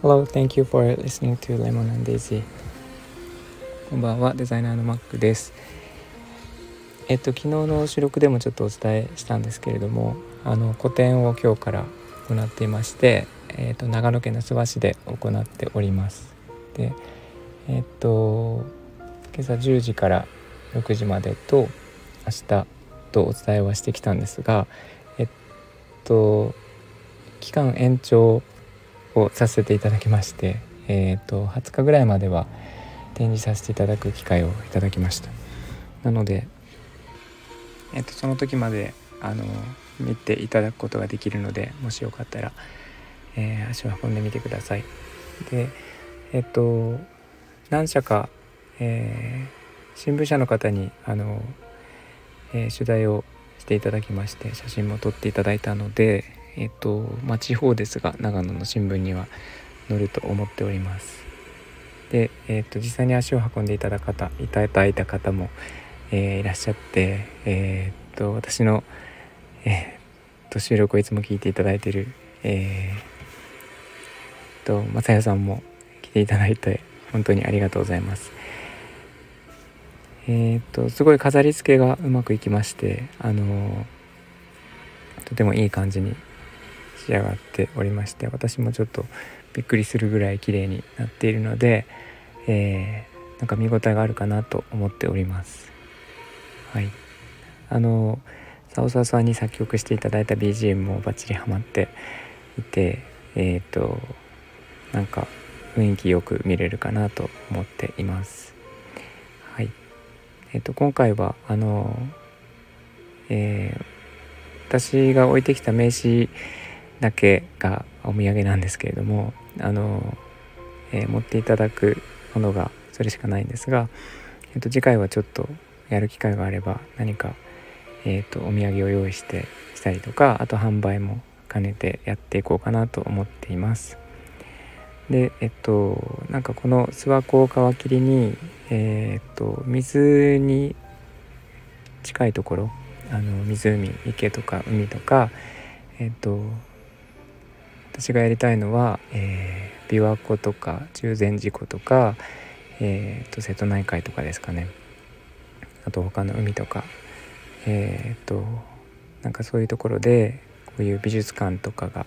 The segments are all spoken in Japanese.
Hello, thank you for listening to Lemon and Daisy. こんばんは、デザイナーのマックです。えっと、昨日の収録でもちょっとお伝えしたんですけれども、あの個展を今日から行っていまして、えっと、長野県の諏訪市で行っております。で、えっと、今朝10時から6時までと明日とお伝えはしてきたんですが、と、期間延長をさせていただきまして、えーと、20日ぐらいまでは展示させていただく機会をいただきました。なので、えーと、その時まであの見ていただくことができるのでもしよかったら、えー、足を運んでみてください。でえっ、ー、と何社か、えー、新聞社の方にあの、え取材をていただきまして写真も撮っていただいたのでえっ、とまあ、地方ですが長野の新聞には載ると思っております。で、えっと実際に足を運んでいただ方いただいた方も、えー、いらっしゃって、えっと私の、えー、と収録をいつも聞いていただいている、えー、と正代さんも来ていただいて本当にありがとうございます。えっとすごい飾り付けがうまくいきましてあのとてもいい感じに仕上がっておりまして私もちょっとびっくりするぐらい綺麗になっているので、えー、なんか見応えがあるかなと思っております。はい、あのササさんに作曲していただいた BGM もバッチリハマっていてえっ、となんか雰囲気よく見れるかなと思っています。えっ、と今回はあの、えー、私が置いてきた名刺だけがお土産なんですけれどもあの、えー、持っていただくものがそれしかないんですが、えーと、次回はちょっとやる機会があれば何か、えーと、お土産を用意してしたりとかあと販売も兼ねてやっていこうかなと思っています。でえっとなんかこの諏訪湖を皮切りに、えー、っと水に近いところあの湖池とか海とかえっと私がやりたいのは、えー、琵琶湖とか中禅寺湖とか、えーと、瀬戸内海とかですかね。あと他の海とか。えっ、となんかそういうところでこういう美術館とかが、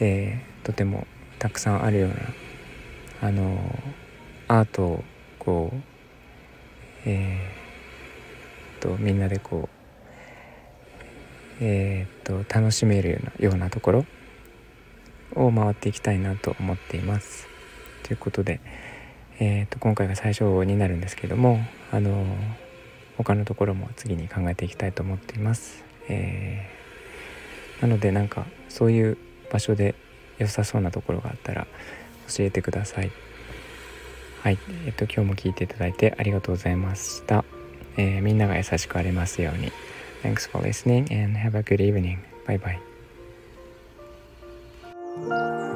えー、とてもたくさんあるようなあのアートをこうえー、とみんなでこうえー、と楽しめるようなようなところを回っていきたいなと思っています。ということで、えー、と今回が最初になるんですけどもあの他のところも次に考えていきたいと思っています。えー、なのでなんかそういう場所で良さそうなところがあったら教えてください。はい、えっと今日も聞いていただいてありがとうございました。えー、みんなが優しくありますように。Thanks for listening and have a good evening. Bye bye.